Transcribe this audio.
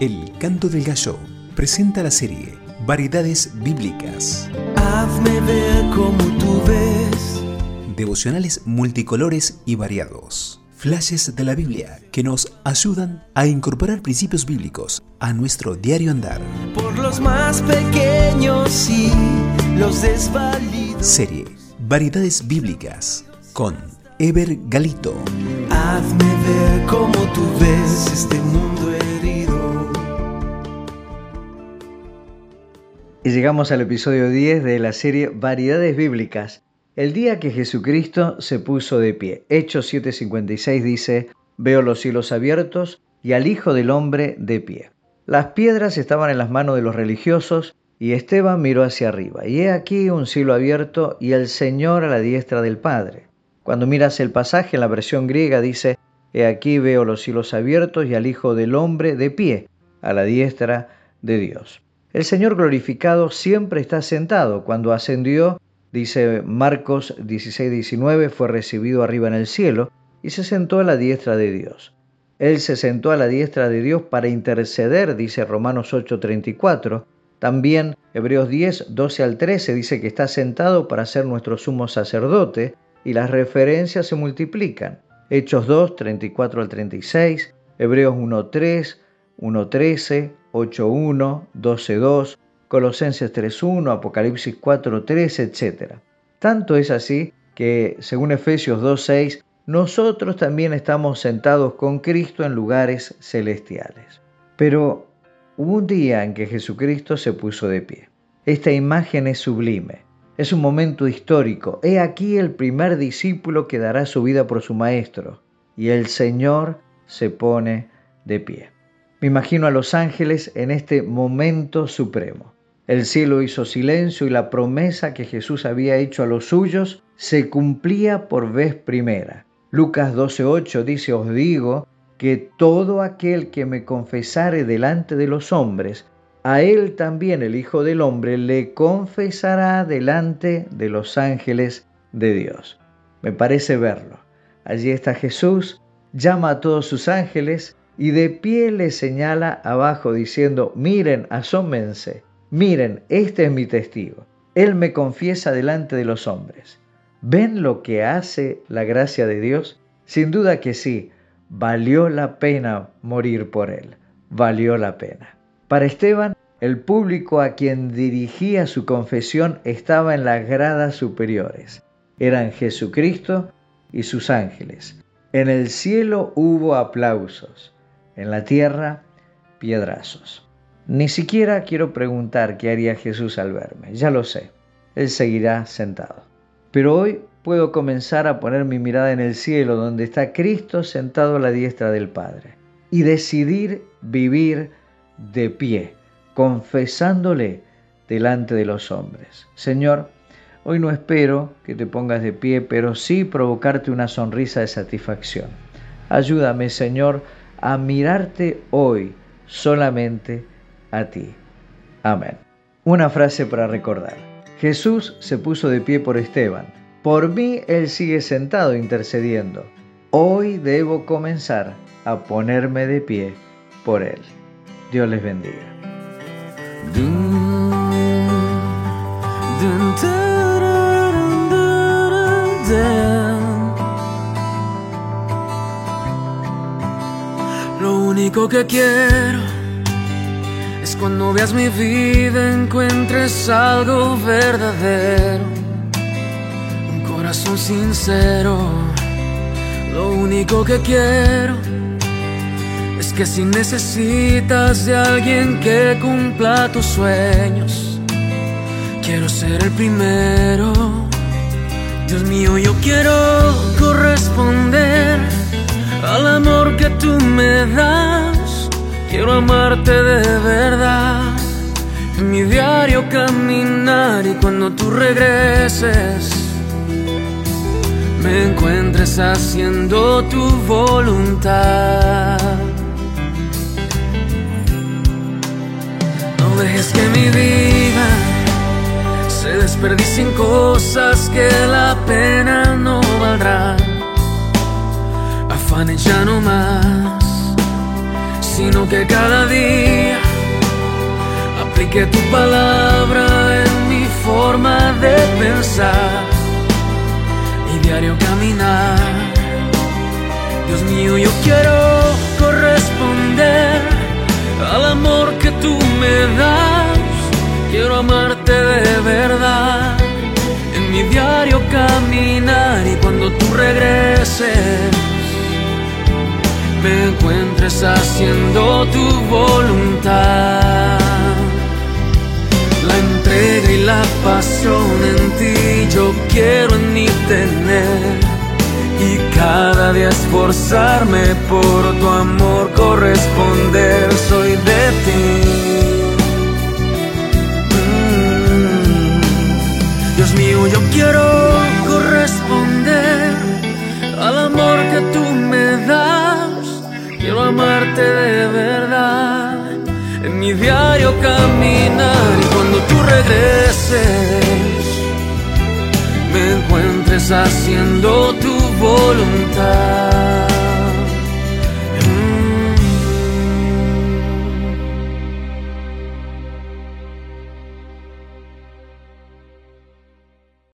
El Canto del Gallo presenta la serie Variedades Bíblicas. Hazme ver como tú ves. Devocionales multicolores y variados. Flashes de la Biblia que nos ayudan a incorporar principios bíblicos a nuestro diario andar. Por los más pequeños y los desvalidos. Serie Variedades Bíblicas con Ever Galito. Hazme ver como tú ves este mundo herido. Y llegamos al episodio 10 de la serie Variedades Bíblicas. El día que Jesucristo se puso de pie. Hechos 7:56 dice, veo los cielos abiertos y al Hijo del Hombre de pie. Las piedras estaban en las manos de los religiosos y Esteban miró hacia arriba. Y he aquí un cielo abierto y el Señor a la diestra del Padre. Cuando miras el pasaje en la versión griega dice, he aquí veo los cielos abiertos y al Hijo del Hombre de pie, a la diestra de Dios. El Señor glorificado siempre está sentado. Cuando ascendió, dice Marcos 16, 19, fue recibido arriba en el cielo y se sentó a la diestra de Dios. Él se sentó a la diestra de Dios para interceder, dice Romanos 8:34. También Hebreos 10, 12 al 13 dice que está sentado para ser nuestro sumo sacerdote y las referencias se multiplican. Hechos 2, 34 al 36, Hebreos 1.3, 1.13, 8.1, 12.2, Colosenses 3.1, Apocalipsis 4.3, etc. Tanto es así que, según Efesios 2.6, nosotros también estamos sentados con Cristo en lugares celestiales. Pero hubo un día en que Jesucristo se puso de pie. Esta imagen es sublime. Es un momento histórico. He aquí el primer discípulo que dará su vida por su maestro. Y el Señor se pone de pie. Me imagino a los ángeles en este momento supremo. El cielo hizo silencio y la promesa que Jesús había hecho a los suyos se cumplía por vez primera. Lucas 12:8 dice, os digo que todo aquel que me confesare delante de los hombres, a él también el Hijo del Hombre le confesará delante de los ángeles de Dios. Me parece verlo. Allí está Jesús, llama a todos sus ángeles y de pie le señala abajo diciendo, miren, asómense, miren, este es mi testigo. Él me confiesa delante de los hombres. ¿Ven lo que hace la gracia de Dios? Sin duda que sí, valió la pena morir por él, valió la pena. Para Esteban, el público a quien dirigía su confesión estaba en las gradas superiores. Eran Jesucristo y sus ángeles. En el cielo hubo aplausos en la tierra piedrazos. Ni siquiera quiero preguntar qué haría Jesús al verme, ya lo sé, Él seguirá sentado. Pero hoy puedo comenzar a poner mi mirada en el cielo donde está Cristo sentado a la diestra del Padre y decidir vivir de pie, confesándole delante de los hombres. Señor, hoy no espero que te pongas de pie, pero sí provocarte una sonrisa de satisfacción. Ayúdame, Señor, a mirarte hoy solamente a ti. Amén. Una frase para recordar. Jesús se puso de pie por Esteban. Por mí Él sigue sentado intercediendo. Hoy debo comenzar a ponerme de pie por Él. Dios les bendiga. Único que quiero es cuando veas mi vida encuentres algo verdadero, un corazón sincero. Lo único que quiero es que si necesitas de alguien que cumpla tus sueños, quiero ser el primero. Dios mío, yo quiero tú me das. Quiero amarte de verdad. En mi diario caminar y cuando tú regreses, me encuentres haciendo tu voluntad. No dejes que mi vida se desperdicie en cosas que la pena no valdrá afanes ya no más. sino que cada día aplique tu palabra en mi forma de pensar y diario caminar. Dios mío, yo quiero corresponder al amor que tú me das. Quiero amarte de verdad en mi diario caminar y cuando tú regreses me encuentres haciendo tu voluntad. La entrega y la pasión en ti yo quiero en mí tener y cada día esforzarme por tu amor corresponder. Soy de ti. Amarte de verdad en mi diario caminar y cuando tú regreses me encuentres haciendo tu voluntad.